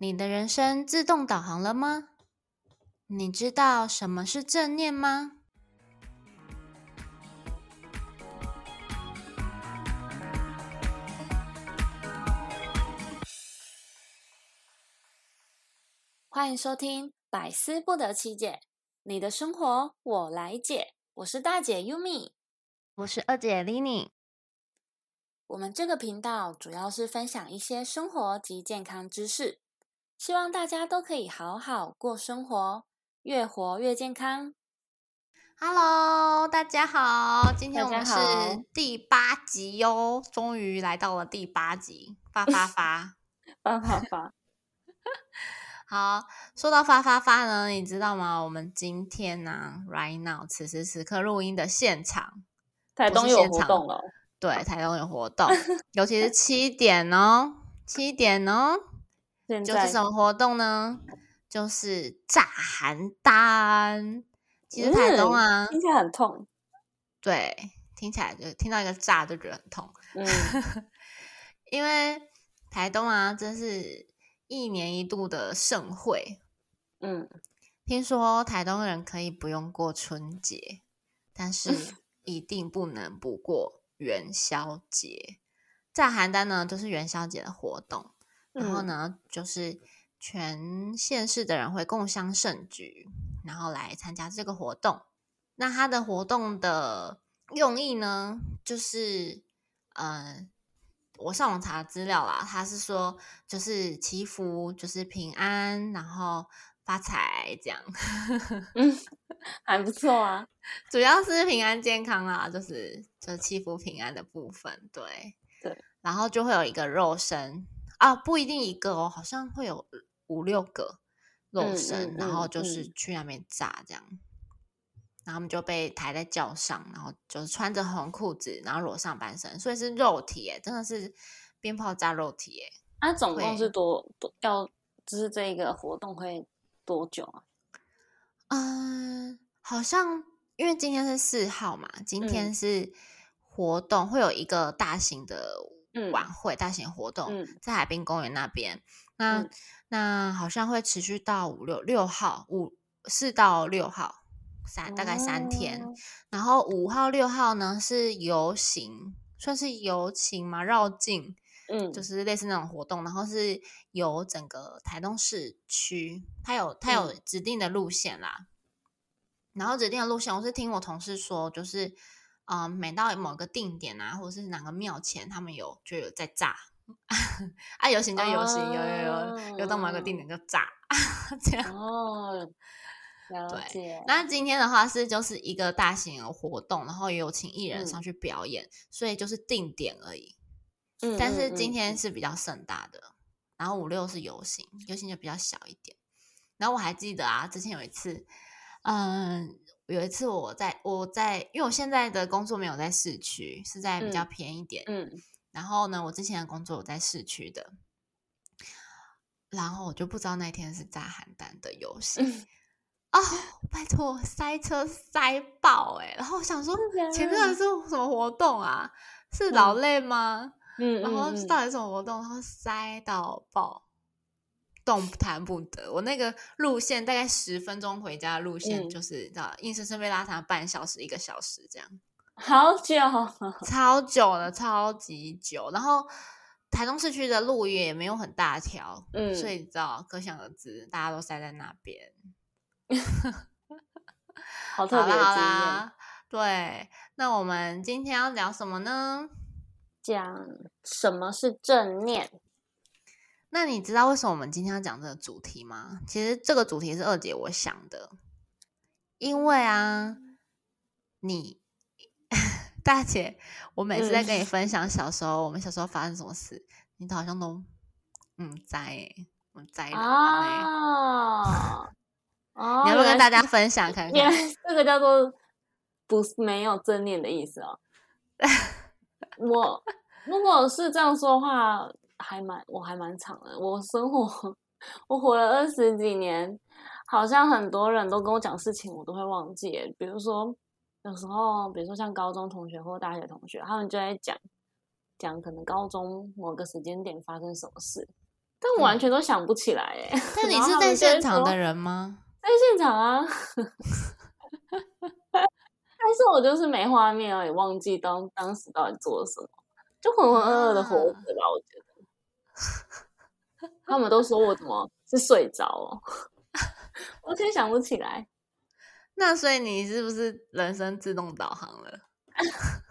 你的人生自动导航了吗？你知道什么是正念吗？欢迎收听《百思不得其解》，你的生活我来解。我是大姐 Yumi，我是二姐 Lini。我们这个频道主要是分享一些生活及健康知识，希望大家都可以好好过生活，越活越健康。Hello，大家好，今天我们是第八集哟，终于来到了第八集，发发发，发发发。好，说到发发发呢，你知道吗？我们今天呢，right now，此时此刻录音的现场，台东有活动了。对，台东有活动，尤其是七点哦，七点哦，就是什么活动呢？就是炸邯郸。其实台东啊，听起来很痛。对，听起来就听到一个炸就觉得很痛。嗯，因为台东啊，真是。一年一度的盛会，嗯，听说台东人可以不用过春节，但是一定不能不过元宵节。在邯郸呢，就是元宵节的活动，然后呢，就是全县市的人会共襄盛举，然后来参加这个活动。那它的活动的用意呢，就是，嗯。我上网查资料啦，他是说就是祈福，就是平安，然后发财这样，嗯，还不错啊。主要是平安健康啊，就是就是祈福平安的部分，对对。然后就会有一个肉身啊，不一定一个哦，好像会有五六个肉身，然后就是去那边炸这样。然后他们就被抬在轿上，然后就是穿着红裤子，然后裸上半身，所以是肉体诶，真的是鞭炮炸肉体诶。那总共是多多要，就是这个活动会多久啊？嗯，好像因为今天是四号嘛，今天是活动会有一个大型的晚会，大型活动在海滨公园那边。那那好像会持续到五六六号，五四到六号。三大概三天，然后五号六号呢是游行，算是游行嘛，绕境，嗯，就是类似那种活动，然后是游整个台东市区，它有它有指定的路线啦，然后指定的路线，我是听我同事说，就是嗯，每到某个定点啊，或者是哪个庙前，他们有就有在炸，啊，游行就游行，有有有，游到某个定点就炸，这样哦。对，那今天的话是就是一个大型的活动，然后也有请艺人上去表演，所以就是定点而已。嗯，但是今天是比较盛大的，然后五六是游行，游行就比较小一点。然后我还记得啊，之前有一次，嗯，有一次我在我在，因为我现在的工作没有在市区，是在比较偏一点。嗯，然后呢，我之前的工作我在市区的，然后我就不知道那天是炸邯郸的游行。哦，拜托，塞车塞爆哎！然后想说，前面是什么活动啊？是劳累吗？嗯，然后到底什么活动？然后塞到爆，动弹不得。我那个路线大概十分钟回家的路线，就是知道硬生生被拉长半小时、一个小时这样，好久，超久了，超级久。然后台中市区的路也没有很大条，嗯，所以你知道，可想而知，大家都塞在那边。好特别的经验。对，那我们今天要聊什么呢？讲什么是正念？那你知道为什么我们今天要讲这个主题吗？其实这个主题是二姐我想的，因为啊，你 大姐，我每次在跟你 分享小时候，我们小时候发生什么事，你都好像都嗯在，我在啊。你要不跟大家分享看看？这个叫做不是没有正念的意思哦。我如果是这样说的话，还蛮我还蛮长的。我生活我活了二十几年，好像很多人都跟我讲事情，我都会忘记。比如说有时候，比如说像高中同学或大学同学，他们就在讲讲可能高中某个时间点发生什么事，但我完全都想不起来哎。但你是在现场的人吗？在现场啊。但是我就是没画面而已，忘记当当时到底做了什么，就浑浑噩噩的活着吧。我觉得 他们都说我怎么是睡着了，我全想不起来。那所以你是不是人生自动导航了？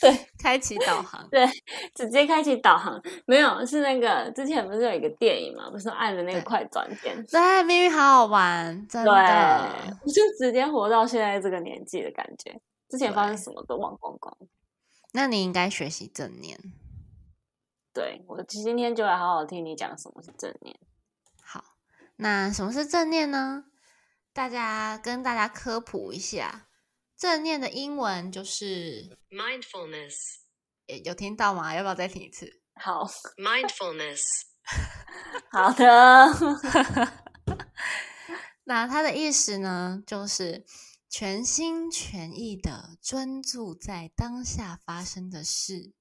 对，开启导航，对，直接开启导航。没有，是那个之前不是有一个电影嘛？不是按的那个快转键？对，明明好好玩，真的。我就直接活到现在这个年纪的感觉，之前发生什么都忘光光。那你应该学习正念。对，我今天就来好好听你讲什么是正念。好，那什么是正念呢？大家跟大家科普一下。正念的英文就是 mindfulness，有听到吗？要不要再听一次？好，mindfulness，好的。那它的意思呢，就是全心全意的专注在当下发生的事，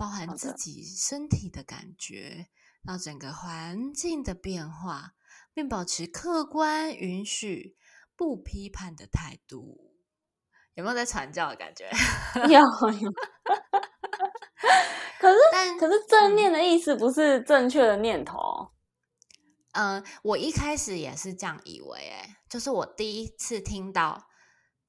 包含自己身体的感觉，到整个环境的变化，并保持客观、允许、不批判的态度。有没有在传教的感觉？有有。可是，但可是正念的意思不是正确的念头。嗯，我一开始也是这样以为，哎，就是我第一次听到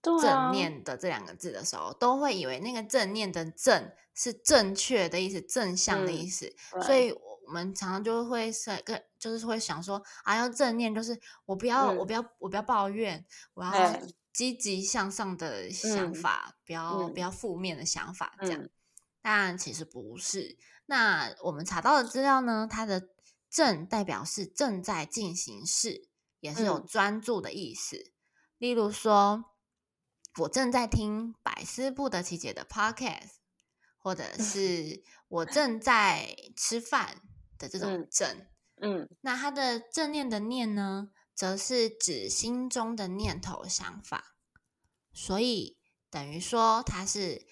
正念的这两个字的时候，都会以为那个正念的正是正确的意思，正向的意思。所以我们常常就会是跟，就是会想说，啊，要正念，就是我不要，我不要，我不要抱怨，我要。积极向上的想法，不要不要负面的想法，这样。但其实不是。那我们查到的资料呢？它的正代表是正在进行式，也是有专注的意思。例如说，我正在听百思不得其解的 podcast，或者是 我正在吃饭的这种正。嗯，那它的正念的念呢？则是指心中的念头、想法，所以等于说，它是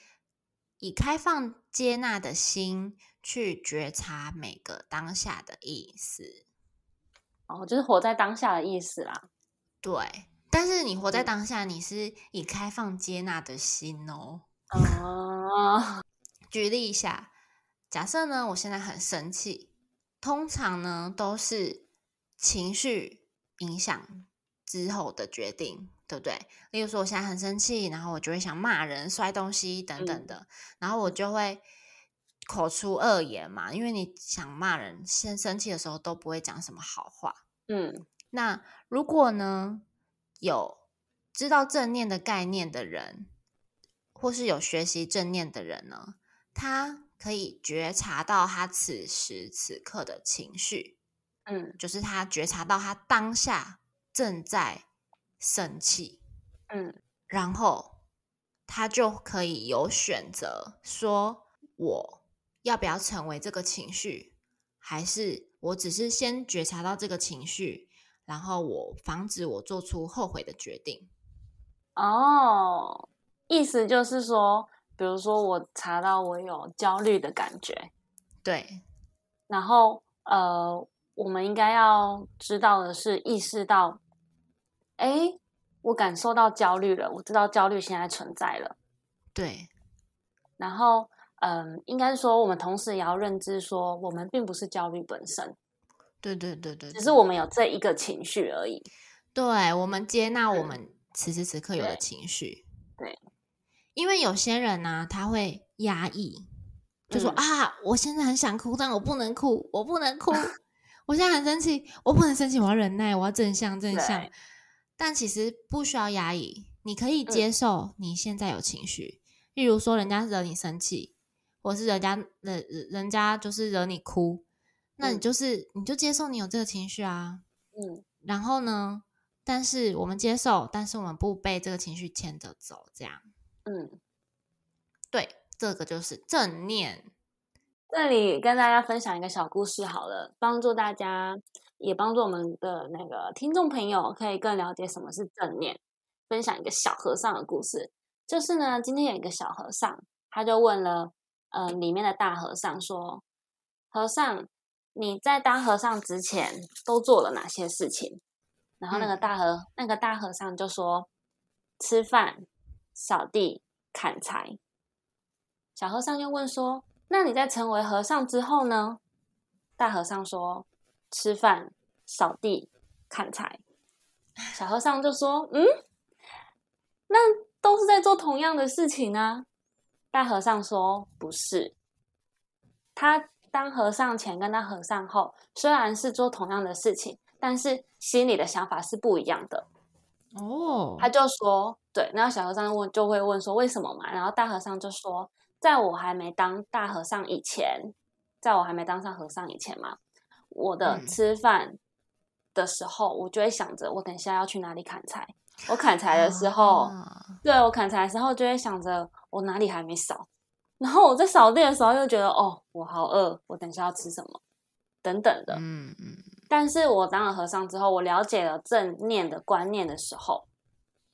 以开放、接纳的心去觉察每个当下的意思。哦，就是活在当下的意思啦。对，但是你活在当下，你是以开放、接纳的心哦。哦，举例一下，假设呢，我现在很生气，通常呢都是情绪。影响之后的决定，对不对？例如说，我现在很生气，然后我就会想骂人、摔东西等等的，然后我就会口出恶言嘛。因为你想骂人，先生气的时候都不会讲什么好话。嗯，那如果呢，有知道正念的概念的人，或是有学习正念的人呢，他可以觉察到他此时此刻的情绪。嗯，就是他觉察到他当下正在生气，嗯，然后他就可以有选择，说我要不要成为这个情绪，还是我只是先觉察到这个情绪，然后我防止我做出后悔的决定。哦，意思就是说，比如说我查到我有焦虑的感觉，对，然后呃。我们应该要知道的是，意识到，哎，我感受到焦虑了，我知道焦虑现在存在了。对。然后，嗯，应该说，我们同时也要认知说，我们并不是焦虑本身。对对对对。只是我们有这一个情绪而已。对，我们接纳我们此时此刻有的情绪。对。因为有些人呢，他会压抑，就说啊，我现在很想哭，但我不能哭，我不能哭。我现在很生气，我不能生气，我要忍耐，我要正向正向。但其实不需要压抑，你可以接受你现在有情绪。例如说，人家惹你生气，或是人家人人家就是惹你哭，那你就是你就接受你有这个情绪啊。嗯。然后呢？但是我们接受，但是我们不被这个情绪牵着走，这样。嗯。对，这个就是正念。这里跟大家分享一个小故事好了，帮助大家，也帮助我们的那个听众朋友可以更了解什么是正念。分享一个小和尚的故事，就是呢，今天有一个小和尚，他就问了，呃，里面的大和尚说：“和尚，你在当和尚之前都做了哪些事情？”然后那个大和那个大和尚就说：“吃饭、扫地、砍柴。”小和尚又问说：“那你在成为和尚之后呢？”大和尚说：“吃饭、扫地、砍柴。”小和尚就说：“嗯，那都是在做同样的事情啊。”大和尚说：“不是，他当和尚前跟当和尚后虽然是做同样的事情，但是心里的想法是不一样的。”哦，他就说：“对。”然后小和尚问，就会问说：“为什么嘛？”然后大和尚就说：“在我还没当大和尚以前，在我还没当上和尚以前嘛，我的吃饭。”的时候，我就会想着，我等一下要去哪里砍柴。我砍柴的时候，对我砍柴的时候，就会想着我哪里还没扫。然后我在扫地的时候，又觉得哦，我好饿，我等一下要吃什么，等等的。嗯嗯。但是我当了和尚之后，我了解了正念的观念的时候，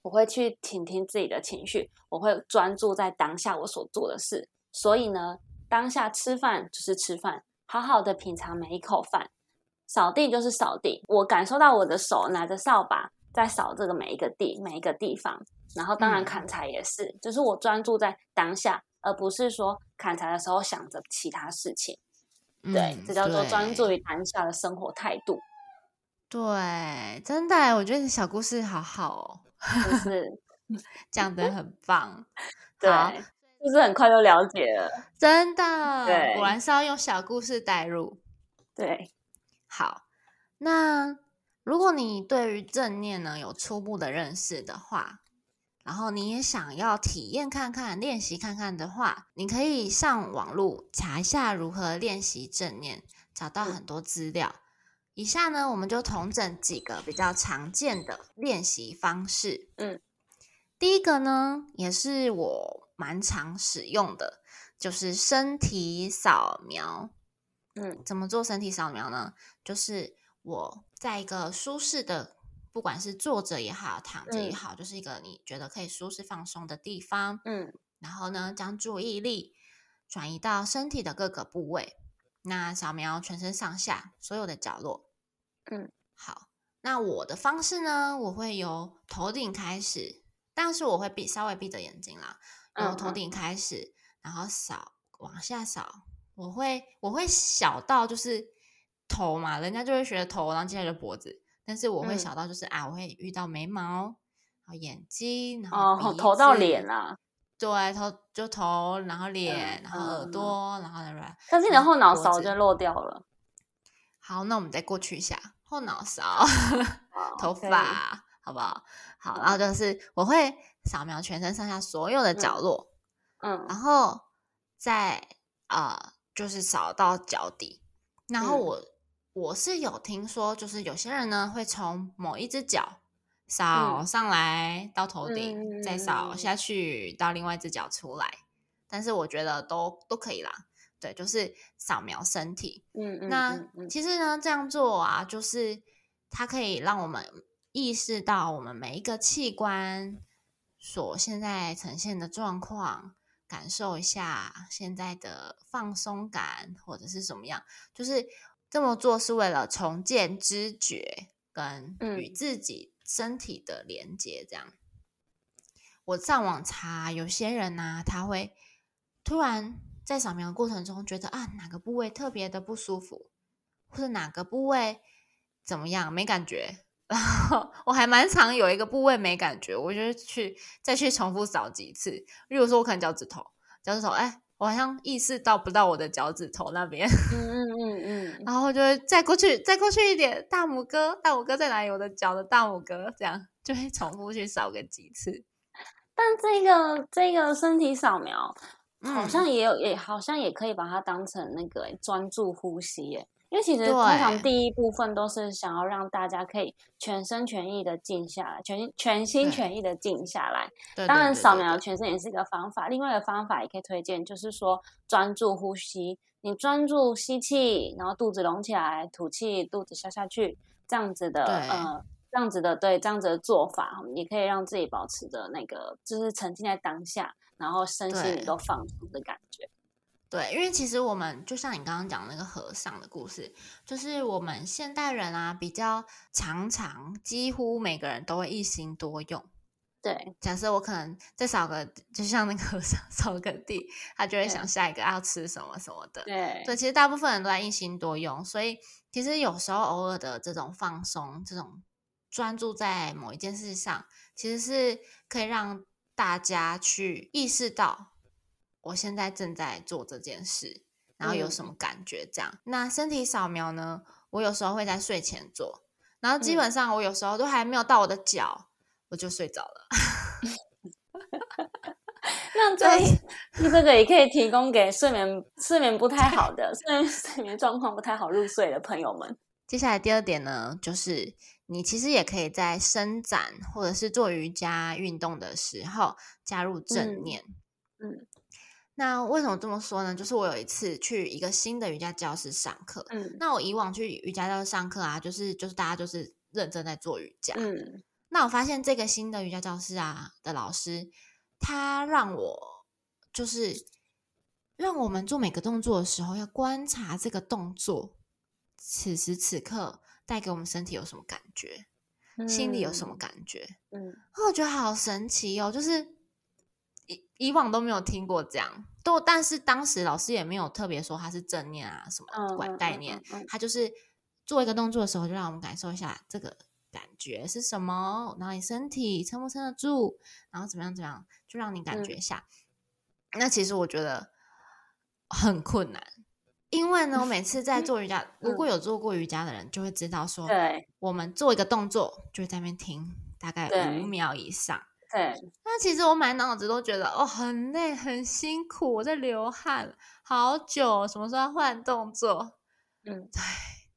我会去倾听自己的情绪，我会专注在当下我所做的事。所以呢，当下吃饭就是吃饭，好好的品尝每一口饭。扫地就是扫地，我感受到我的手拿着扫把在扫这个每一个地每一个地方，然后当然砍柴也是，就是我专注在当下，而不是说砍柴的时候想着其他事情。对，这叫做专注于当下的生活态度。对，真的，我觉得小故事好好哦，就是讲的很棒。对，就是很快就了解了，真的，果然是要用小故事带入。对。好，那如果你对于正念呢有初步的认识的话，然后你也想要体验看看、练习看看的话，你可以上网络查一下如何练习正念，找到很多资料。以下呢，我们就统整几个比较常见的练习方式。嗯，第一个呢，也是我蛮常使用的，就是身体扫描。嗯，怎么做身体扫描呢？就是我在一个舒适的，不管是坐着也好，躺着也好，就是一个你觉得可以舒适放松的地方。嗯，然后呢，将注意力转移到身体的各个部位，那扫描全身上下所有的角落。嗯，好，那我的方式呢，我会由头顶开始，但是我会闭稍微闭着眼睛啦，由头顶开始，然后扫往下扫。我会我会小到就是头嘛，人家就会学头，然后接下来就脖子。但是我会小到就是啊，我会遇到眉毛，然后眼睛，然后头到脸啊。对，头就头，然后脸，然后耳朵，然后但是你的后脑勺就漏掉了。好，那我们再过去一下后脑勺、头发，好不好？好，然后就是我会扫描全身上下所有的角落，嗯，然后再啊。就是扫到脚底，然后我我是有听说，就是有些人呢会从某一只脚扫上来到头顶，再扫下去到另外一只脚出来，但是我觉得都都可以啦。对，就是扫描身体。嗯嗯。那其实呢，这样做啊，就是它可以让我们意识到我们每一个器官所现在呈现的状况。感受一下现在的放松感，或者是怎么样？就是这么做是为了重建知觉跟与自己身体的连接。这样，我上网查，有些人呢，他会突然在扫描过程中觉得啊，哪个部位特别的不舒服，或者哪个部位怎么样没感觉。然后我还蛮常有一个部位没感觉，我就去再去重复扫几次。例如说，我可能脚趾头，脚趾头，哎，我好像意识到不到我的脚趾头那边，嗯嗯嗯嗯，然后就会再过去，再过去一点，大拇哥，大拇哥在哪里？我的脚的大拇哥，这样就会重复去扫个几次。但这个这个身体扫描好像也有，也好像也可以把它当成那个专注呼吸耶。因为其实通常第一部分都是想要让大家可以全身全意的静下来，全全心全意的静下来。当然，扫描全身也是一个方法。另外一个方法也可以推荐，就是说专注呼吸。你专注吸气，然后肚子隆起来，吐气，肚子消下去，这样子的，呃，这样子的，对，这样子的做法，你可以让自己保持着那个，就是沉浸在当下，然后身心都放松的感觉。对，因为其实我们就像你刚刚讲那个和尚的故事，就是我们现代人啊，比较常常几乎每个人都会一心多用。对，假设我可能再扫个，就像那个和尚 扫个地，他就会想下一个要吃什么什么的。对，对，其实大部分人都在一心多用，所以其实有时候偶尔的这种放松，这种专注在某一件事上，其实是可以让大家去意识到，我现在正在做这件事，然后有什么感觉。这样，那身体扫描呢？我有时候会在睡前做，然后基本上我有时候都还没有到我的脚。我就睡着了。那这这个也可以提供给睡眠睡眠不太好的、睡睡眠状况不太好入睡的朋友们。接下来第二点呢，就是你其实也可以在伸展或者是做瑜伽运动的时候加入正念。嗯，那为什么这么说呢？就是我有一次去一个新的瑜伽教室上课。嗯，那我以往去瑜伽教室上课啊，就是就是大家就是认真在做瑜伽。嗯。那我发现这个新的瑜伽教室啊的老师，他让我就是让我们做每个动作的时候，要观察这个动作此时此刻带给我们身体有什么感觉，心里有什么感觉。嗯，我觉得好神奇哦，就是以以往都没有听过这样，都但是当时老师也没有特别说他是正念啊什么管概念，他就是做一个动作的时候，就让我们感受一下这个。感觉是什么？然后你身体撑不撑得住？然后怎么样？怎么样？就让你感觉一下。那其实我觉得很困难，因为呢，我每次在做瑜伽，如果有做过瑜伽的人就会知道，说，对，我们做一个动作就在那边停大概五秒以上。对，那其实我满脑子都觉得哦，很累，很辛苦，我在流汗，好久，什么时候要换动作？嗯，对，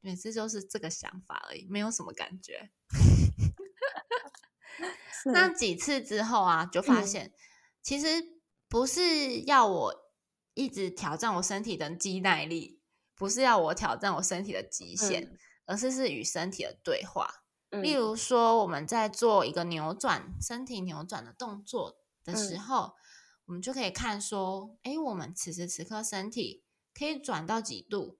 每次就是这个想法而已，没有什么感觉。那几次之后啊，就发现其实不是要我一直挑战我身体的肌耐力，不是要我挑战我身体的极限，而是是与身体的对话。例如说，我们在做一个扭转身体扭转的动作的时候，我们就可以看说，哎，我们此时此刻身体可以转到几度？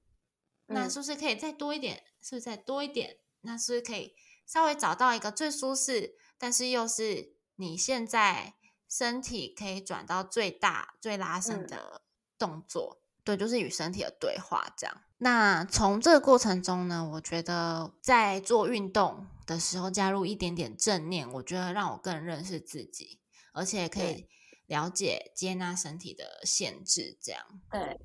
那是不是可以再多一点？是不是再多一点？那是不是可以？稍微找到一个最舒适，但是又是你现在身体可以转到最大、最拉伸的动作，对，就是与身体的对话这样。那从这个过程中呢，我觉得在做运动的时候加入一点点正念，我觉得让我更认识自己，而且可以了解接纳身体的限制这样。对。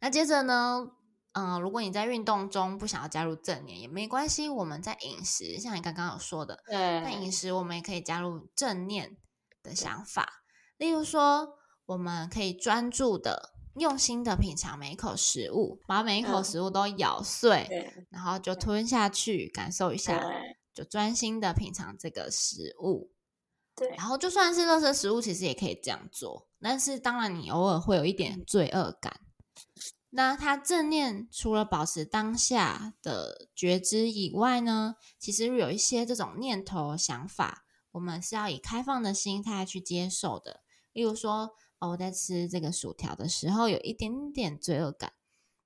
那接着呢？嗯，如果你在运动中不想要加入正念也没关系，我们在饮食，像你刚刚有说的，对，那饮食我们也可以加入正念的想法。例如说，我们可以专注的、用心的品尝每一口食物，把每一口食物都咬碎，然后就吞下去，感受一下，就专心的品尝这个食物。对，然后就算是垃圾食物，其实也可以这样做，但是当然你偶尔会有一点罪恶感。那他正念除了保持当下的觉知以外呢，其实有一些这种念头想法，我们是要以开放的心态去接受的。例如说，哦，我在吃这个薯条的时候有一点点罪恶感，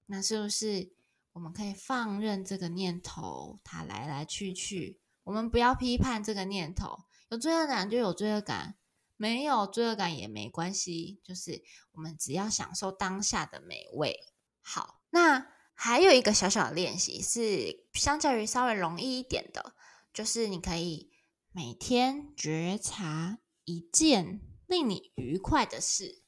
那是不是我们可以放任这个念头它来来去去？我们不要批判这个念头，有罪恶感就有罪恶感，没有罪恶感也没关系，就是我们只要享受当下的美味。好，那还有一个小小的练习是相较于稍微容易一点的，就是你可以每天觉察一件令你愉快的事，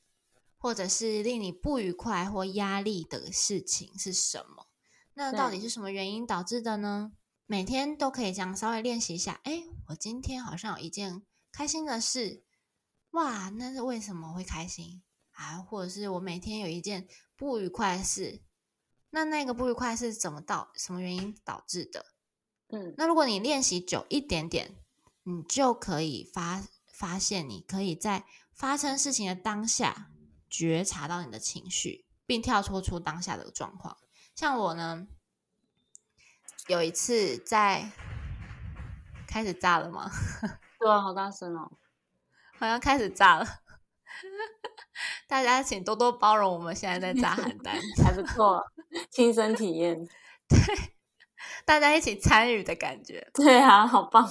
或者是令你不愉快或压力的事情是什么？那到底是什么原因导致的呢？每天都可以这样稍微练习一下。哎，我今天好像有一件开心的事，哇，那是为什么会开心啊？或者是我每天有一件。不愉快的事，那那个不愉快是怎么导什么原因导致的？嗯，那如果你练习久一点点，你就可以发发现，你可以在发生事情的当下觉察到你的情绪，并跳脱出当下的状况。像我呢，有一次在开始炸了吗？对啊，好大声哦，好像开始炸了。大家请多多包容，我们现在在炸邯郸，还不错，亲身体验。对，大家一起参与的感觉。对啊，好棒！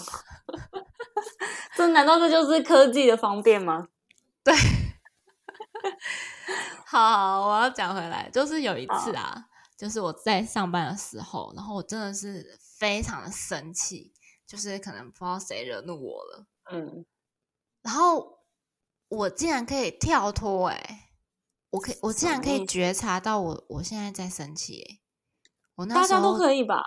这难道这就是科技的方便吗？对。好，我要讲回来，就是有一次啊，就是我在上班的时候，然后我真的是非常的生气，就是可能不知道谁惹怒我了，嗯，然后我竟然可以跳脱，哎，我可以，我竟然可以觉察到我我现在在生气，哎，我那大家都可以吧？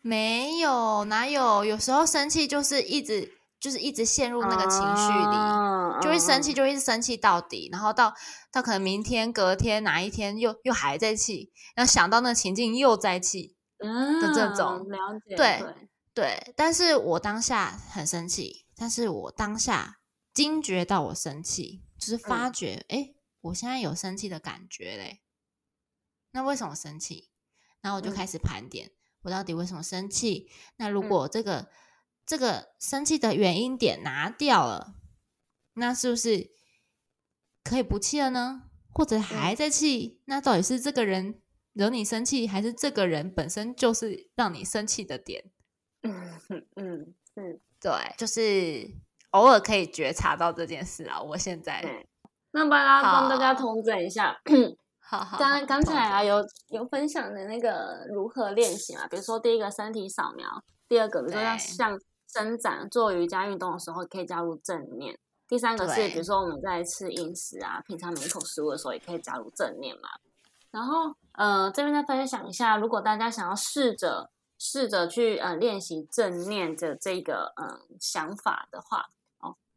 没有，哪有？有时候生气就是一直。就是一直陷入那个情绪里，就会生气，就会生气到底，然后到到可能明天、隔天哪一天又又还在气，然后想到那个情境又在气的这种，了解对对。但是我当下很生气，但是我当下惊觉到我生气，就是发觉，哎，我现在有生气的感觉嘞。那为什么生气？然后我就开始盘点，我到底为什么生气？那如果这个。这个生气的原因点拿掉了，那是不是可以不气了呢？或者还在气？那到底是这个人惹你生气，还是这个人本身就是让你生气的点？嗯嗯嗯，对，就是偶尔可以觉察到这件事啊。我现在那帮大家帮大家统整一下。好好，刚刚才啊有有分享的那个如何练习嘛？比如说第一个身体扫描，第二个比如说要像。伸展做瑜伽运动的时候，可以加入正念。第三个是，比如说我们在吃饮食啊，平常每一口食物的时候，也可以加入正念嘛。然后，呃，这边再分享一下，如果大家想要试着试着去呃练习正念的这个嗯想法的话，哦，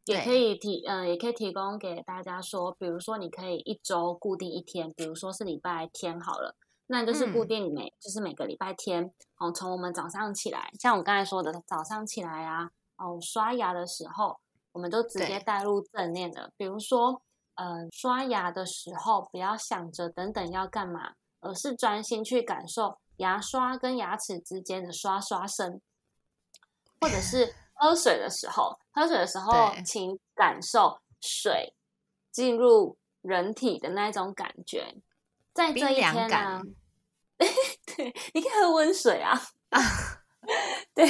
也可以提嗯也可以提供给大家说，比如说你可以一周固定一天，比如说是礼拜天好了。那就是固定每就是每个礼拜天哦，从我们早上起来，像我刚才说的早上起来啊，哦刷牙的时候，我们都直接带入正念的。比如说，嗯，刷牙的时候不要想着等等要干嘛，而是专心去感受牙刷跟牙齿之间的刷刷声，或者是喝水的时候，喝水的时候，请感受水进入人体的那种感觉，在这一天呢。对，你可以喝温水啊！对，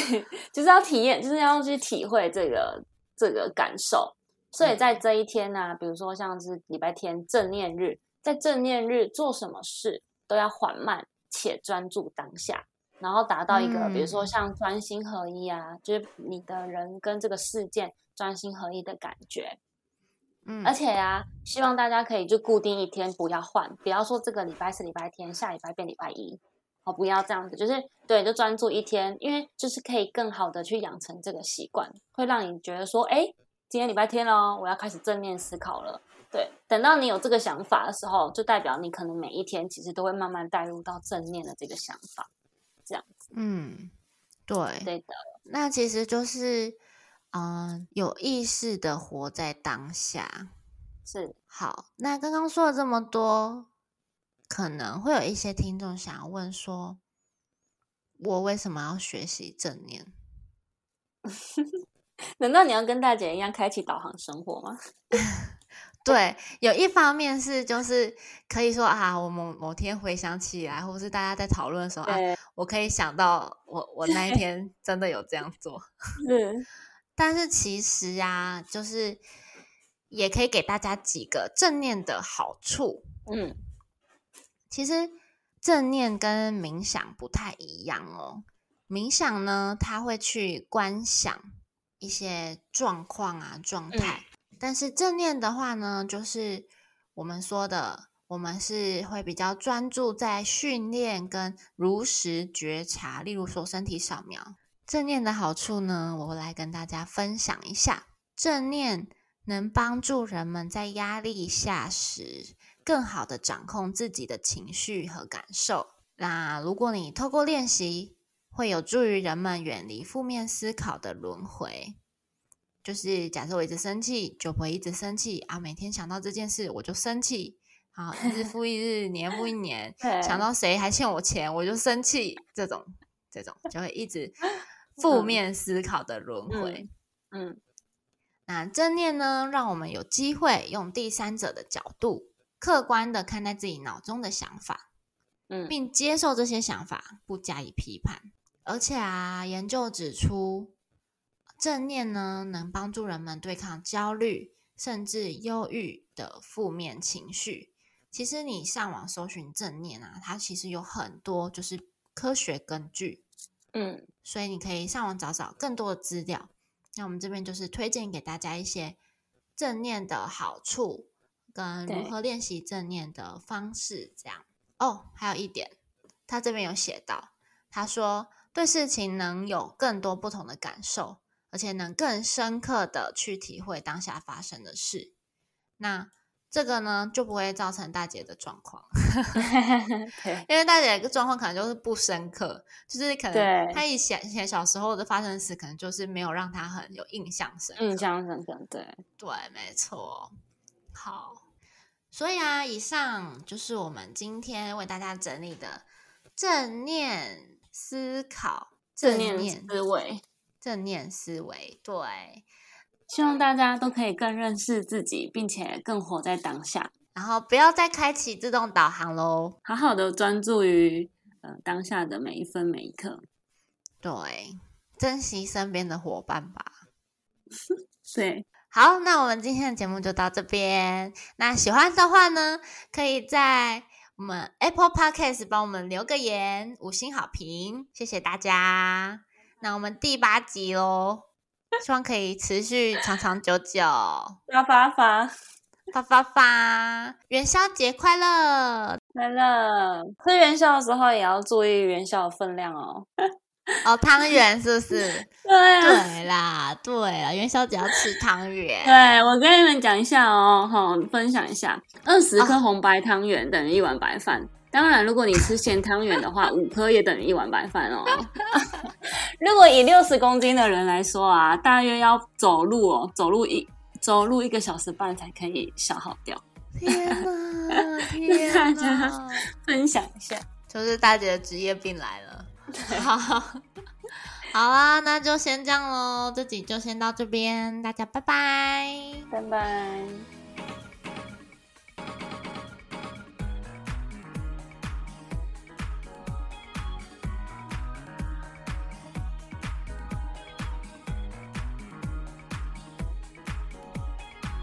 就是要体验，就是要去体会这个这个感受。所以在这一天呢，比如说像是礼拜天正念日，在正念日做什么事都要缓慢且专注当下，然后达到一个，比如说像专心合一啊，就是你的人跟这个事件专心合一的感觉。嗯，而且啊，希望大家可以就固定一天，不要换，不要说这个礼拜是礼拜天，下礼拜变礼拜一，哦，不要这样子，就是对，就专注一天，因为就是可以更好的去养成这个习惯，会让你觉得说，哎，今天礼拜天喽，我要开始正面思考了。对，等到你有这个想法的时候，就代表你可能每一天其实都会慢慢带入到正面的这个想法。嗯，对，对的。那其实就是。嗯，有意识的活在当下是好。那刚刚说了这么多，可能会有一些听众想要问说：我为什么要学习正念？难道你要跟大姐一样开启导航生活吗？对，有一方面是就是可以说啊，我某某天回想起来，或者是大家在讨论的时候啊，我可以想到我我那一天真的有这样做。是。但是其实啊，就是也可以给大家几个正念的好处。嗯，其实正念跟冥想不太一样哦。冥想呢，它会去观想一些状况啊、状态；但是正念的话呢，就是我们说的，我们是会比较专注在训练跟如实觉察，例如说身体扫描。正念的好处呢，我来跟大家分享一下。正念能帮助人们在压力下时，更好的掌控自己的情绪和感受。那如果你透过练习，会有助于人们远离负面思考的轮回。就是假设我一直生气，就不会一直生气啊。每天想到这件事，我就生气。好，日复一日，年复一年，想到谁还欠我钱，我就生气。这种，这种就会一直。负面思考的轮回，嗯，那正念呢，让我们有机会用第三者的角度，客观的看待自己脑中的想法，嗯，并接受这些想法，不加以批判。而且啊，研究指出，正念呢，能帮助人们对抗焦虑甚至忧郁的负面情绪。其实你上网搜寻正念啊，它其实有很多就是科学根据，嗯，所以你可以上网找找更多的资料。那我们这边就是推荐给大家一些正念的好处，跟如何练习正念的方式。这样哦，还有一点，他这边有写到，他说对事情能有更多不同的感受，而且能更深刻的去体会当下发生的事。那这个呢，就不会造成大姐的状况，因为大姐的状况可能就是不深刻，就是可能她以前以前小时候的发生的事，可能就是没有让她很有印象深，印象深刻，对对，没错。好，所以啊，以上就是我们今天为大家整理的正念思考、正念思维、正念思维，对。希望大家都可以更认识自己，并且更活在当下，然后不要再开启自动导航喽，好好的专注于呃当下的每一分每一刻，对，珍惜身边的伙伴吧。对，好，那我们今天的节目就到这边。那喜欢的话呢，可以在我们 Apple Podcast 帮我们留个言，五星好评，谢谢大家。那我们第八集喽。希望可以持续长长久久。发发发发发发！元宵节快乐！快乐！吃元宵的时候也要注意元宵的分量哦。哦，汤圆是不是？对对啦，对啦，元宵节要吃汤圆。对，我跟你们讲一下哦，哈，分享一下，二十颗红白汤圆等于一碗白饭。当然，如果你吃咸汤圆的话，五颗也等于一碗白饭哦。如果以六十公斤的人来说啊，大约要走路哦，走路一走路一个小时半才可以消耗掉。天哪！天哪！分享一下，就是大姐的职业病来了。好，好啦，那就先这样喽，这集就先到这边，大家拜拜，拜拜。